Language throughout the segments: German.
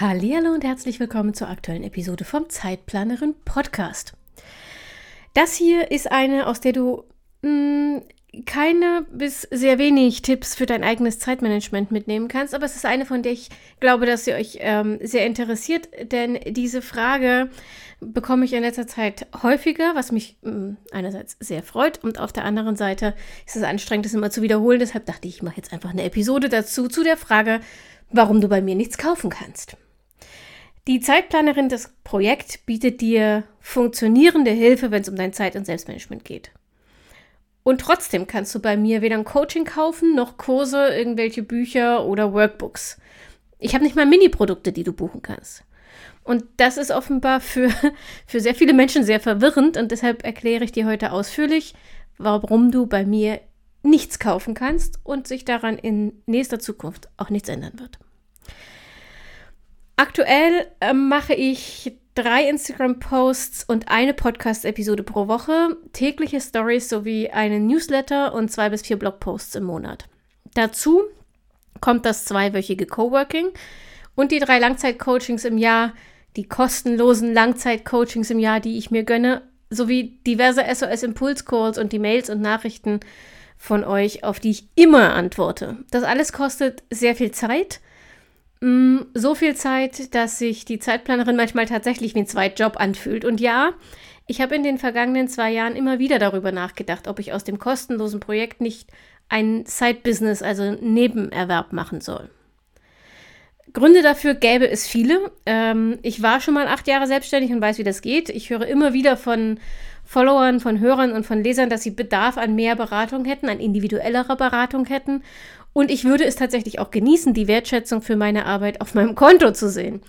Hallo und herzlich willkommen zur aktuellen Episode vom Zeitplanerin Podcast. Das hier ist eine, aus der du mh, mm, keine bis sehr wenig Tipps für dein eigenes Zeitmanagement mitnehmen kannst, aber es ist eine, von der ich glaube, dass sie euch ähm, sehr interessiert, denn diese Frage bekomme ich in letzter Zeit häufiger, was mich mh, mm, einerseits sehr freut und auf der anderen Seite ist es anstrengend, das immer zu wiederholen. Deshalb dachte ich, ich mache jetzt einfach eine Episode dazu, zu der Frage, warum du bei mir nichts kaufen kannst. Die Zeitplanerin des Projekts bietet dir funktionierende Hilfe, wenn es um dein Zeit- und Selbstmanagement geht. Und trotzdem kannst du bei mir weder ein Coaching kaufen, noch Kurse, irgendwelche Bücher oder Workbooks. Ich habe nicht mal Mini-Produkte, die du buchen kannst. Und das ist offenbar für, für sehr viele Menschen sehr verwirrend und deshalb erkläre ich dir heute ausführlich, warum du bei mir nichts kaufen kannst und sich daran in nächster Zukunft auch nichts ändern wird. Aktuell äh, mache ich drei Instagram-Posts und eine Podcast-Episode pro Woche, tägliche Stories sowie einen Newsletter und zwei bis vier Blogposts im Monat. Dazu kommt das zweiwöchige Coworking und die drei Langzeit-Coachings im Jahr, die kostenlosen Langzeit-Coachings im Jahr, die ich mir gönne, sowie diverse SOS-Impuls-Calls und die Mails und Nachrichten von euch, auf die ich immer antworte. Das alles kostet sehr viel Zeit so viel Zeit, dass sich die Zeitplanerin manchmal tatsächlich wie ein Zweitjob anfühlt. Und ja, ich habe in den vergangenen zwei Jahren immer wieder darüber nachgedacht, ob ich aus dem kostenlosen Projekt nicht ein Side-Business, also Nebenerwerb machen soll. Gründe dafür gäbe es viele. Ähm, ich war schon mal acht Jahre selbstständig und weiß, wie das geht. Ich höre immer wieder von Followern, von Hörern und von Lesern, dass sie Bedarf an mehr Beratung hätten, an individuellerer Beratung hätten. Und ich würde es tatsächlich auch genießen, die Wertschätzung für meine Arbeit auf meinem Konto zu sehen.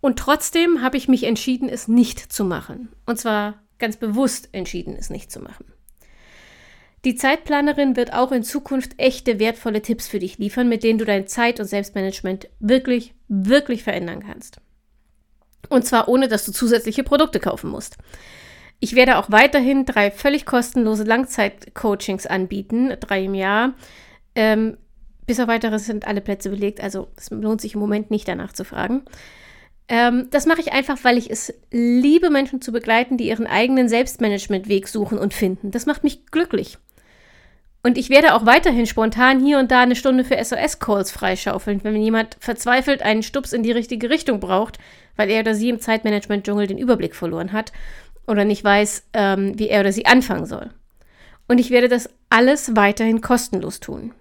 Und trotzdem habe ich mich entschieden, es nicht zu machen. Und zwar ganz bewusst entschieden, es nicht zu machen. Die Zeitplanerin wird auch in Zukunft echte, wertvolle Tipps für dich liefern, mit denen du dein Zeit- und Selbstmanagement wirklich, wirklich verändern kannst. Und zwar ohne, dass du zusätzliche Produkte kaufen musst. Ich werde auch weiterhin drei völlig kostenlose Langzeit-Coachings anbieten, drei im Jahr. Ähm, bis auf weiteres sind alle Plätze belegt, also es lohnt sich im Moment nicht danach zu fragen. Ähm, das mache ich einfach, weil ich es liebe, Menschen zu begleiten, die ihren eigenen Selbstmanagement-Weg suchen und finden. Das macht mich glücklich. Und ich werde auch weiterhin spontan hier und da eine Stunde für SOS-Calls freischaufeln, wenn jemand verzweifelt einen Stups in die richtige Richtung braucht, weil er oder sie im Zeitmanagement-Dschungel den Überblick verloren hat oder nicht weiß, ähm, wie er oder sie anfangen soll. Und ich werde das alles weiterhin kostenlos tun.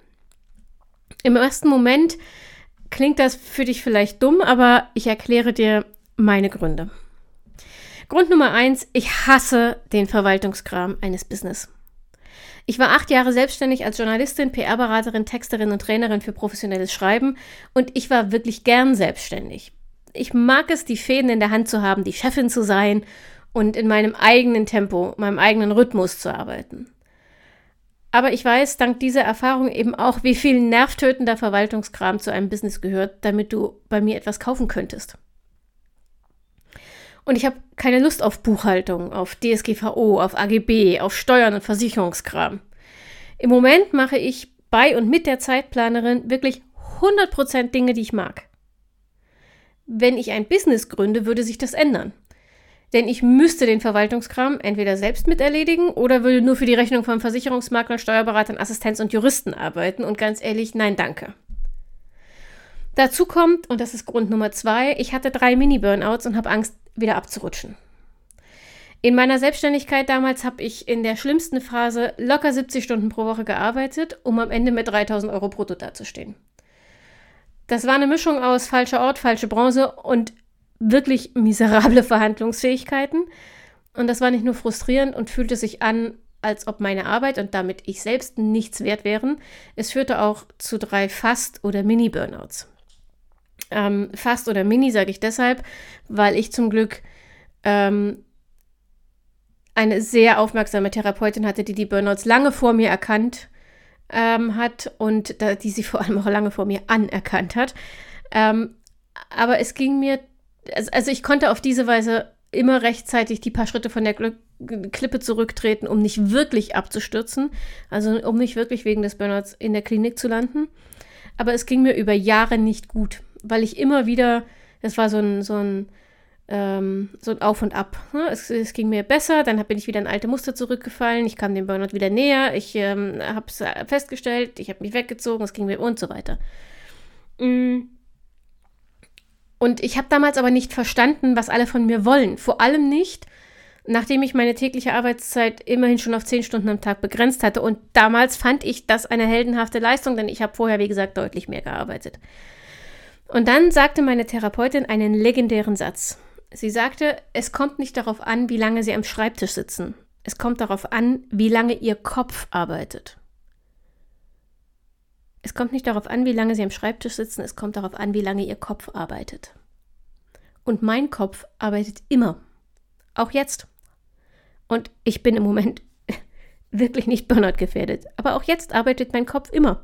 Im ersten Moment klingt das für dich vielleicht dumm, aber ich erkläre dir meine Gründe. Grund Nummer eins, ich hasse den Verwaltungskram eines Business. Ich war acht Jahre selbstständig als Journalistin, PR-Beraterin, Texterin und Trainerin für professionelles Schreiben und ich war wirklich gern selbstständig. Ich mag es, die Fäden in der Hand zu haben, die Chefin zu sein und in meinem eigenen Tempo, meinem eigenen Rhythmus zu arbeiten. Aber ich weiß dank dieser Erfahrung eben auch, wie viel nervtötender Verwaltungskram zu einem Business gehört, damit du bei mir etwas kaufen könntest. Und ich habe keine Lust auf Buchhaltung, auf DSGVO, auf AGB, auf Steuern und Versicherungskram. Im Moment mache ich bei und mit der Zeitplanerin wirklich 100% Dinge, die ich mag. Wenn ich ein Business gründe, würde sich das ändern. Denn ich müsste den Verwaltungskram entweder selbst miterledigen oder würde nur für die Rechnung von Versicherungsmaklern, Steuerberatern, Assistenz und Juristen arbeiten. Und ganz ehrlich, nein, danke. Dazu kommt, und das ist Grund Nummer zwei, ich hatte drei Mini-Burnouts und habe Angst, wieder abzurutschen. In meiner Selbstständigkeit damals habe ich in der schlimmsten Phase locker 70 Stunden pro Woche gearbeitet, um am Ende mit 3000 Euro brutto dazustehen. Das war eine Mischung aus falscher Ort, falsche Bronze und wirklich miserable Verhandlungsfähigkeiten. Und das war nicht nur frustrierend und fühlte sich an, als ob meine Arbeit und damit ich selbst nichts wert wären. Es führte auch zu drei Fast- oder Mini-Burnouts. Ähm, Fast oder Mini sage ich deshalb, weil ich zum Glück ähm, eine sehr aufmerksame Therapeutin hatte, die die Burnouts lange vor mir erkannt ähm, hat und da, die sie vor allem auch lange vor mir anerkannt hat. Ähm, aber es ging mir, also, also ich konnte auf diese Weise immer rechtzeitig die paar Schritte von der Klippe zurücktreten, um nicht wirklich abzustürzen, also um nicht wirklich wegen des Burnouts in der Klinik zu landen. Aber es ging mir über Jahre nicht gut, weil ich immer wieder, das war so ein, so ein, ähm, so ein Auf und Ab. Ne? Es, es, ging mir besser, dann bin ich wieder in alte Muster zurückgefallen, ich kam dem Burnout wieder näher, ich ähm, habe es festgestellt, ich habe mich weggezogen, es ging mir und so weiter. Mm. Und ich habe damals aber nicht verstanden, was alle von mir wollen. Vor allem nicht, nachdem ich meine tägliche Arbeitszeit immerhin schon auf zehn Stunden am Tag begrenzt hatte. Und damals fand ich das eine heldenhafte Leistung, denn ich habe vorher, wie gesagt, deutlich mehr gearbeitet. Und dann sagte meine Therapeutin einen legendären Satz. Sie sagte, es kommt nicht darauf an, wie lange Sie am Schreibtisch sitzen. Es kommt darauf an, wie lange Ihr Kopf arbeitet. Es kommt nicht darauf an, wie lange Sie am Schreibtisch sitzen, es kommt darauf an, wie lange Ihr Kopf arbeitet. Und mein Kopf arbeitet immer. Auch jetzt. Und ich bin im Moment wirklich nicht Burnout gefährdet. Aber auch jetzt arbeitet mein Kopf immer.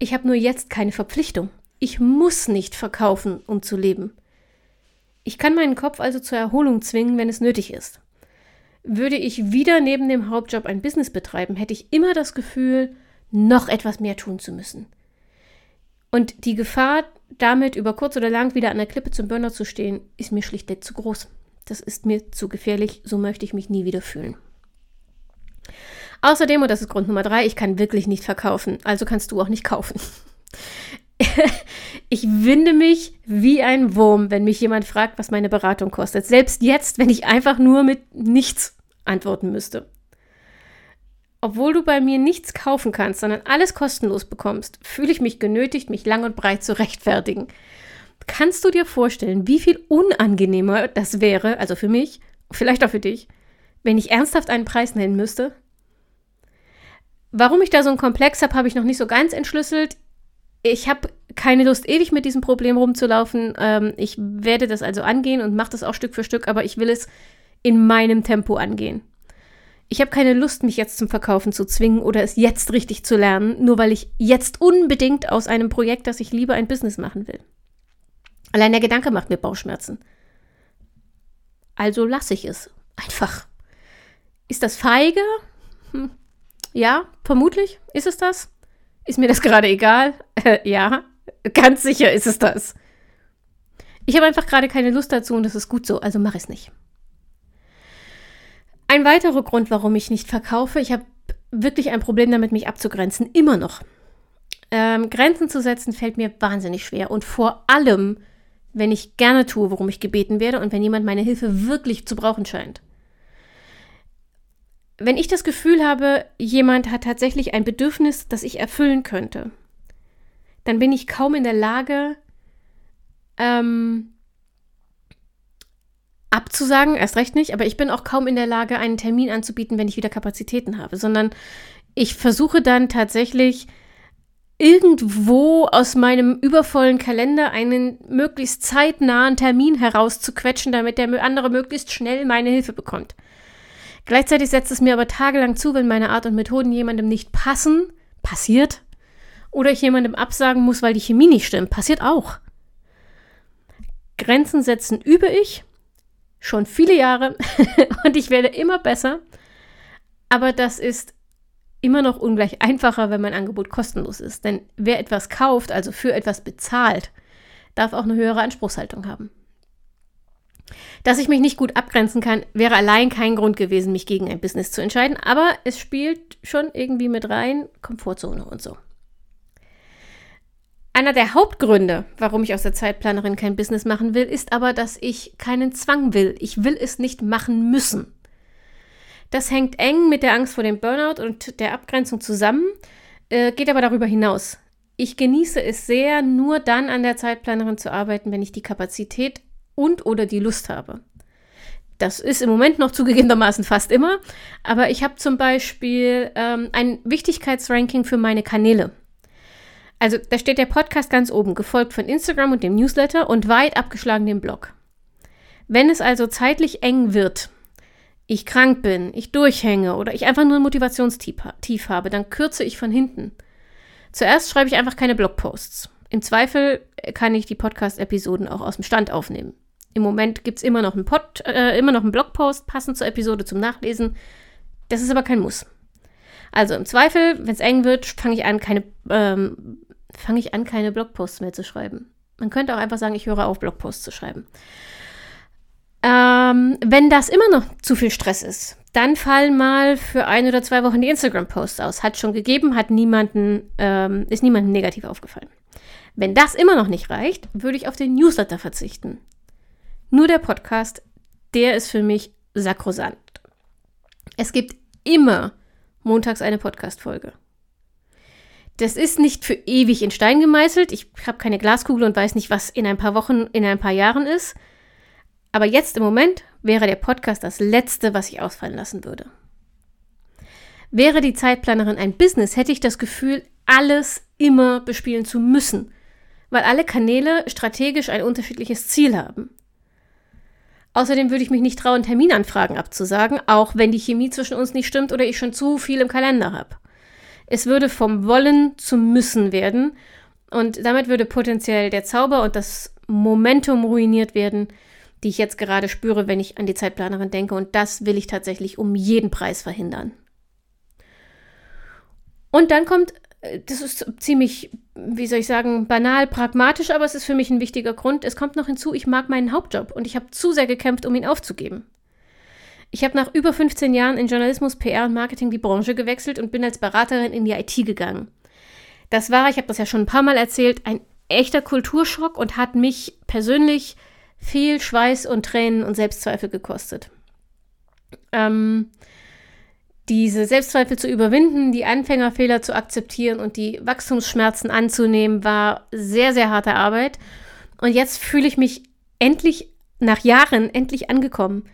Ich habe nur jetzt keine Verpflichtung. Ich muss nicht verkaufen, um zu leben. Ich kann meinen Kopf also zur Erholung zwingen, wenn es nötig ist. Würde ich wieder neben dem Hauptjob ein Business betreiben, hätte ich immer das Gefühl, noch etwas mehr tun zu müssen. Und die Gefahr, damit über kurz oder lang wieder an der Klippe zum Burnout zu stehen, ist mir schlichtweg zu groß. Das ist mir zu gefährlich, so möchte ich mich nie wieder fühlen. Außerdem, und das ist Grund Nummer drei, ich kann wirklich nicht verkaufen, also kannst du auch nicht kaufen. ich winde mich wie ein Wurm, wenn mich jemand fragt, was meine Beratung kostet. Selbst jetzt, wenn ich einfach nur mit nichts antworten müsste obwohl du bei mir nichts kaufen kannst, sondern alles kostenlos bekommst, fühle ich mich genötigt, mich lang und breit zu rechtfertigen. Kannst du dir vorstellen, wie viel unangenehmer das wäre, also für mich, vielleicht auch für dich, wenn ich ernsthaft einen Preis nennen müsste? Warum ich da so einen Komplex habe, habe ich noch nicht so ganz entschlüsselt. Ich habe keine Lust, ewig mit diesem Problem rumzulaufen. Ähm, ich werde das also angehen und mache das auch Stück für Stück, aber ich will es in meinem Tempo angehen. Ich habe keine Lust, mich jetzt zum Verkaufen zu zwingen oder es jetzt richtig zu lernen, nur weil ich jetzt unbedingt aus einem Projekt, das ich liebe, ein Business machen will. Allein der Gedanke macht mir Bauchschmerzen. Also lasse ich es. Einfach. Ist das feige? Hm. Ja, vermutlich ist es das. Ist mir das gerade egal? Äh, ja, ganz sicher ist es das. Ich habe einfach gerade keine Lust dazu und das ist gut so, also mache ich es nicht. Ein weiterer Grund, warum ich nicht verkaufe, ich habe wirklich ein Problem damit, mich abzugrenzen, immer noch. Ähm, Grenzen zu setzen fällt mir wahnsinnig schwer und vor allem, wenn ich gerne tue, worum ich gebeten werde und wenn jemand meine Hilfe wirklich zu brauchen scheint. Wenn ich das Gefühl habe, jemand hat tatsächlich ein Bedürfnis, das ich erfüllen könnte, dann bin ich kaum in der Lage, ähm, abzusagen, erst recht nicht, aber ich bin auch kaum in der Lage, einen Termin anzubieten, wenn ich wieder Kapazitäten habe, sondern ich versuche dann tatsächlich irgendwo aus meinem übervollen Kalender einen möglichst zeitnahen Termin herauszuquetschen, damit der andere möglichst schnell meine Hilfe bekommt. Gleichzeitig setzt es mir aber tagelang zu, wenn meine Art und Methoden jemandem nicht passen, passiert, oder ich jemandem absagen muss, weil die Chemie nicht stimmt, passiert auch. Grenzen setzen übe ich schon viele Jahre und ich werde immer besser. Aber das ist immer noch ungleich einfacher, wenn mein Angebot kostenlos ist. Denn wer etwas kauft, also für etwas bezahlt, darf auch eine höhere Anspruchshaltung haben. Dass ich mich nicht gut abgrenzen kann, wäre allein kein Grund gewesen, mich gegen ein Business zu entscheiden, aber es spielt schon irgendwie mit rein, Komfortzone und so. Einer der Hauptgründe, warum ich aus der Zeitplanerin kein Business machen will, ist aber, dass ich keinen Zwang will. Ich will es nicht machen müssen. Das hängt eng mit der Angst vor dem Burnout und der Abgrenzung zusammen, äh, geht aber darüber hinaus. Ich genieße es sehr, nur dann an der Zeitplanerin zu arbeiten, wenn ich die Kapazität und oder die Lust habe. Das ist im Moment noch zugegebenermaßen fast immer, aber ich habe zum Beispiel ähm, ein Wichtigkeitsranking für meine Kanäle. Also da steht der Podcast ganz oben, gefolgt von Instagram und dem Newsletter und weit abgeschlagen dem Blog. Wenn es also zeitlich eng wird, ich krank bin, ich durchhänge oder ich einfach nur ein Motivationstief habe, dann kürze ich von hinten. Zuerst schreibe ich einfach keine Blogposts. Im Zweifel kann ich die Podcast-Episoden auch aus dem Stand aufnehmen. Im Moment gibt es immer noch einen äh, immer noch einen Blogpost passend zur Episode zum Nachlesen. Das ist aber kein Muss. Also im Zweifel, wenn es eng wird, fange ich an, keine, ähm, fange ich an, keine Blogposts mehr zu schreiben. Man könnte auch einfach sagen, ich höre auf, Blogposts zu schreiben. Ähm, wenn das immer noch zu viel Stress ist, dann fallen mal für ein oder zwei Wochen die Instagram-Posts aus. Hat schon gegeben, hat niemanden, ähm, ist niemandem negativ aufgefallen. Wenn das immer noch nicht reicht, würde ich auf den Newsletter verzichten. Nur der Podcast, der ist für mich sakrosant. Es gibt immer montags eine Podcast-Folge. Das ist nicht für ewig in Stein gemeißelt. Ich habe keine Glaskugel und weiß nicht, was in ein paar Wochen, in ein paar Jahren ist. Aber jetzt im Moment wäre der Podcast das Letzte, was ich ausfallen lassen würde. Wäre die Zeitplanerin ein Business, hätte ich das Gefühl, alles immer bespielen zu müssen, weil alle Kanäle strategisch ein unterschiedliches Ziel haben. Außerdem würde ich mich nicht trauen, Terminanfragen abzusagen, auch wenn die Chemie zwischen uns nicht stimmt oder ich schon zu viel im Kalender habe. Es würde vom Wollen zum Müssen werden und damit würde potenziell der Zauber und das Momentum ruiniert werden, die ich jetzt gerade spüre, wenn ich an die Zeitplanerin denke. Und das will ich tatsächlich um jeden Preis verhindern. Und dann kommt, äh, das ist ziemlich, wie soll ich sagen, banal, pragmatisch, aber es ist für mich ein wichtiger Grund. Es kommt noch hinzu, ich mag meinen Hauptjob und ich habe zu sehr gekämpft, um ihn aufzugeben. Ich habe nach über 15 Jahren in Journalismus, PR und Marketing die Branche gewechselt und bin als Beraterin in die IT gegangen. Das war, ich habe das ja schon ein paar Mal erzählt, ein echter Kulturschock und hat mich persönlich viel Schweiß und Tränen und Selbstzweifel gekostet. Ähm, diese Selbstzweifel zu überwinden, die Anfängerfehler zu akzeptieren und die Wachstumsschmerzen anzunehmen, war sehr, sehr harte Arbeit. Und jetzt fühle ich mich endlich, nach Jahren, endlich angekommen.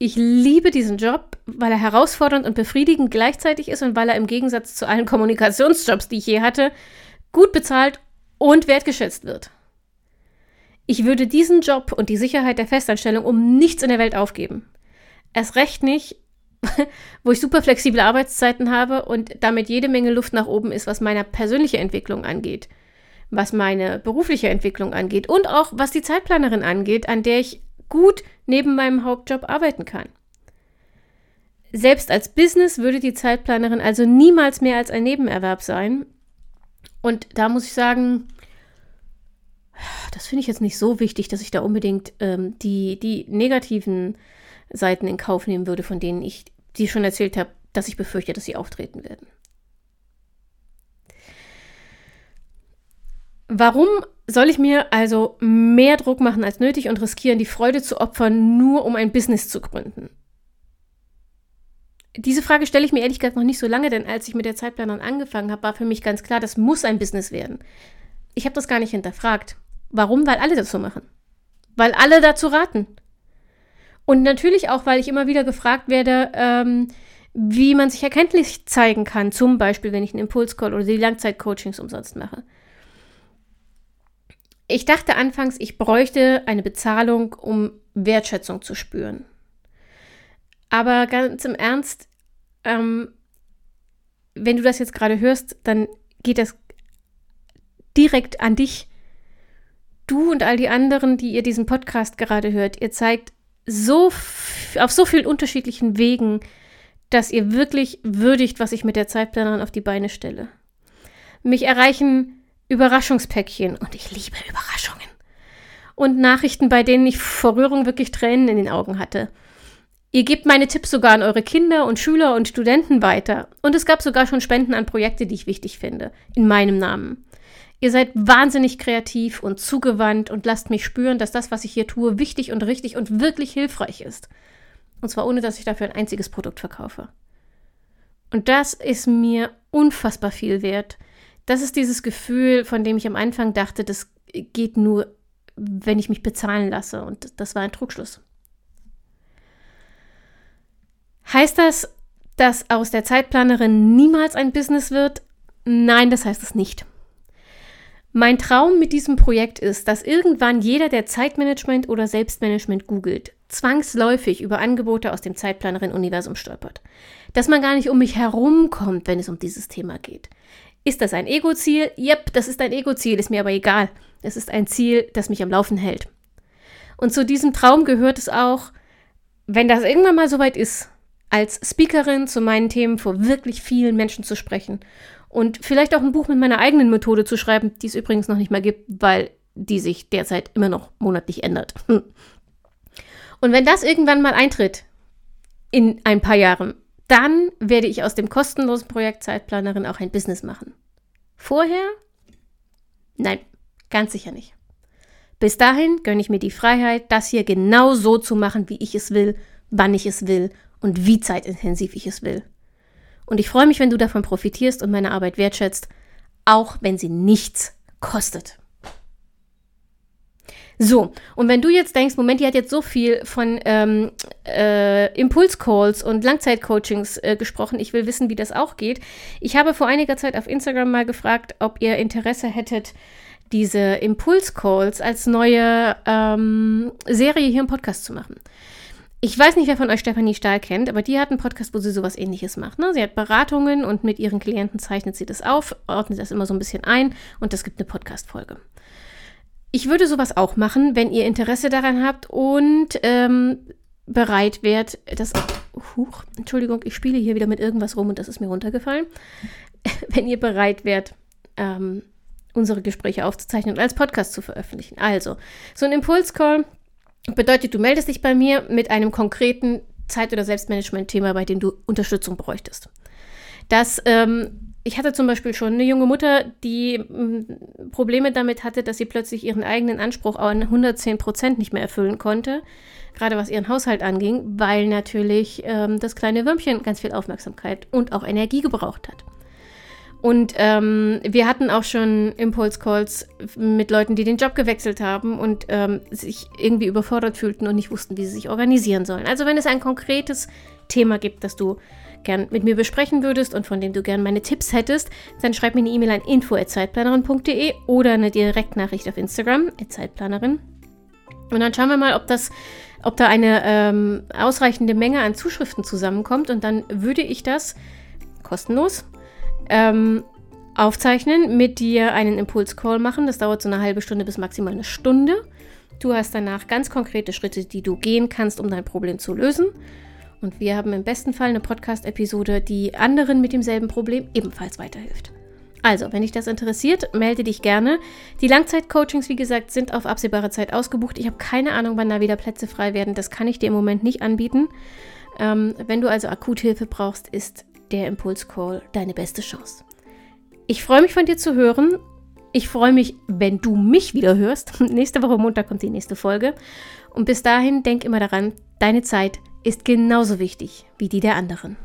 Ich liebe diesen Job, weil er herausfordernd und befriedigend gleichzeitig ist und weil er im Gegensatz zu allen Kommunikationsjobs, die ich je hatte, gut bezahlt und wertgeschätzt wird. Ich würde diesen Job und die Sicherheit der Festanstellung um nichts in der Welt aufgeben. Erst recht nicht, wo ich super flexible Arbeitszeiten habe und damit jede Menge Luft nach oben ist, was meine persönliche Entwicklung angeht, was meine berufliche Entwicklung angeht und auch was die Zeitplanerin angeht, an der ich gut neben meinem Hauptjob arbeiten kann. Selbst als Business würde die Zeitplanerin also niemals mehr als ein Nebenerwerb sein. Und da muss ich sagen, das finde ich jetzt nicht so wichtig, dass ich da unbedingt ähm, die, die negativen Seiten in Kauf nehmen würde, von denen ich die schon erzählt habe, dass ich befürchte, dass sie auftreten werden. Warum soll ich mir also mehr Druck machen als nötig und riskieren, die Freude zu opfern, nur um ein Business zu gründen? Diese Frage stelle ich mir ehrlich gesagt noch nicht so lange, denn als ich mit der Zeitplanung angefangen habe, war für mich ganz klar, das muss ein Business werden. Ich habe das gar nicht hinterfragt. Warum? Weil alle so machen. Weil alle dazu raten. Und natürlich auch, weil ich immer wieder gefragt werde, ähm, wie man sich erkenntlich zeigen kann. Zum Beispiel, wenn ich einen Impulscall oder die Langzeitcoachings umsonst mache. Ich dachte anfangs, ich bräuchte eine Bezahlung, um Wertschätzung zu spüren. Aber ganz im Ernst, ähm, wenn du das jetzt gerade hörst, dann geht das direkt an dich du und all die anderen, die ihr diesen Podcast gerade hört, ihr zeigt so auf so vielen unterschiedlichen Wegen, dass ihr wirklich würdigt, was ich mit der Zeitplanerin auf die Beine stelle. Mich erreichen Überraschungspäckchen und ich liebe Überraschungen. Und Nachrichten, bei denen ich vor Rührung wirklich Tränen in den Augen hatte. Ihr gebt meine Tipps sogar an eure Kinder und Schüler und Studenten weiter. Und es gab sogar schon Spenden an Projekte, die ich wichtig finde, in meinem Namen. Ihr seid wahnsinnig kreativ und zugewandt und lasst mich spüren, dass das, was ich hier tue, wichtig und richtig und wirklich hilfreich ist. Und zwar ohne, dass ich dafür ein einziges Produkt verkaufe. Und das ist mir unfassbar viel wert. Das ist dieses Gefühl, von dem ich am Anfang dachte, das geht nur, wenn ich mich bezahlen lasse. Und das war ein Trugschluss. Heißt das, dass aus der Zeitplanerin niemals ein Business wird? Nein, das heißt es nicht. Mein Traum mit diesem Projekt ist, dass irgendwann jeder, der Zeitmanagement oder Selbstmanagement googelt, zwangsläufig über Angebote aus dem Zeitplanerin-Universum stolpert. Dass man gar nicht um mich herumkommt, wenn es um dieses Thema geht. Ist das ein Ego-Ziel? Yep, das ist ein Ego-Ziel, ist mir aber egal. Es ist ein Ziel, das mich am Laufen hält. Und zu diesem Traum gehört es auch, wenn das irgendwann mal soweit ist, als Speakerin zu meinen Themen vor wirklich vielen Menschen zu sprechen und vielleicht auch ein Buch mit meiner eigenen Methode zu schreiben, die es übrigens noch nicht mal gibt, weil die sich derzeit immer noch monatlich ändert. Hm. Und wenn das irgendwann mal eintritt, in ein paar Jahren, dann werde ich aus dem kostenlosen Projekt Zeitplanerin auch ein Business machen. Vorher? Nein, ganz sicher nicht. Bis dahin gönne ich mir die Freiheit, das hier genau so zu machen, wie ich es will, wann ich es will und wie zeitintensiv ich es will. Und ich freue mich, wenn du davon profitierst und meine Arbeit wertschätzt, auch wenn sie nichts kostet. So, und wenn du jetzt denkst, Moment, die hat jetzt so viel von ähm, äh, Impulscalls und Langzeitcoachings äh, gesprochen, ich will wissen, wie das auch geht. Ich habe vor einiger Zeit auf Instagram mal gefragt, ob ihr Interesse hättet, diese Impulscalls als neue ähm, Serie hier im Podcast zu machen. Ich weiß nicht, wer von euch Stefanie Stahl kennt, aber die hat einen Podcast, wo sie sowas ähnliches macht. Ne? Sie hat Beratungen und mit ihren Klienten zeichnet sie das auf, ordnet das immer so ein bisschen ein und es gibt eine Podcast-Folge. Ich würde sowas auch machen, wenn ihr Interesse daran habt und ähm, bereit wärt, das. Huch, Entschuldigung, ich spiele hier wieder mit irgendwas rum und das ist mir runtergefallen. wenn ihr bereit wärt, ähm, unsere Gespräche aufzuzeichnen und als Podcast zu veröffentlichen. Also, so ein Impulscall bedeutet, du meldest dich bei mir mit einem konkreten Zeit- oder Selbstmanagement-Thema, bei dem du Unterstützung bräuchtest. Das ähm, ich hatte zum Beispiel schon eine junge Mutter, die mm, Probleme damit hatte, dass sie plötzlich ihren eigenen Anspruch an 110 Prozent nicht mehr erfüllen konnte, gerade was ihren Haushalt anging, weil natürlich ähm, das kleine Würmchen ganz viel Aufmerksamkeit und auch Energie gebraucht hat. Und ähm, wir hatten auch schon Impulse-Calls mit Leuten, die den Job gewechselt haben und ähm, sich irgendwie überfordert fühlten und nicht wussten, wie sie sich organisieren sollen. Also wenn es ein konkretes Thema gibt, das du gern mit mir besprechen würdest und von dem du gern meine Tipps hättest, dann schreib mir eine E-Mail an info@zeitplanerin.de oder eine Direktnachricht auf Instagram @zeitplanerin. Und dann schauen wir mal, ob das ob da eine ähm, ausreichende Menge an Zuschriften zusammenkommt und dann würde ich das kostenlos ähm, aufzeichnen, mit dir einen Impulscall machen. Das dauert so eine halbe Stunde bis maximal eine Stunde. Du hast danach ganz konkrete Schritte, die du gehen kannst, um dein Problem zu lösen. Und wir haben im besten Fall eine Podcast-Episode, die anderen mit demselben Problem ebenfalls weiterhilft. Also, wenn dich das interessiert, melde dich gerne. Die Langzeit-Coachings, wie gesagt, sind auf absehbare Zeit ausgebucht. Ich habe keine Ahnung, wann da wieder Plätze frei werden. Das kann ich dir im Moment nicht anbieten. Ähm, wenn du also Akuthilfe brauchst, ist der Impulscall deine beste Chance. Ich freue mich von dir zu hören. Ich freue mich, wenn du mich wieder hörst. Nächste Woche Montag kommt die nächste Folge. Und bis dahin denk immer daran, deine Zeit ist genauso wichtig wie die der anderen.